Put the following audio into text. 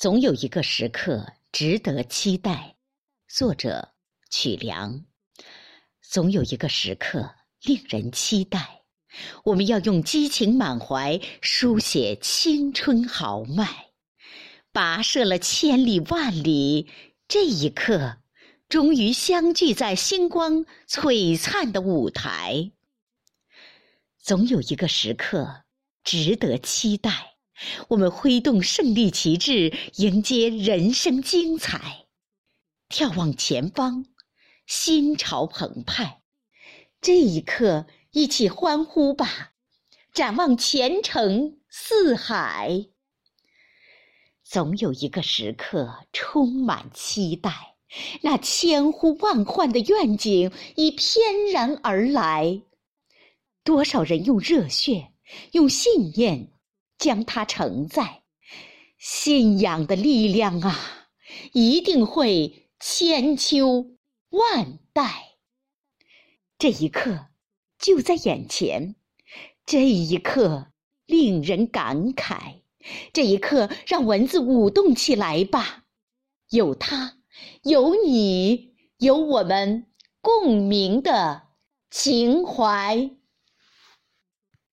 总有一个时刻值得期待。作者曲梁。总有一个时刻令人期待，我们要用激情满怀书写青春豪迈，跋涉了千里万里，这一刻终于相聚在星光璀璨的舞台。总有一个时刻值得期待，我们挥动胜利旗帜，迎接人生精彩。眺望前方，心潮澎湃。这一刻，一起欢呼吧！展望前程似海。总有一个时刻充满期待，那千呼万唤的愿景已翩然而来。多少人用热血、用信念将它承载？信仰的力量啊，一定会。千秋万代，这一刻就在眼前，这一刻令人感慨，这一刻让文字舞动起来吧！有他，有你，有我们共鸣的情怀。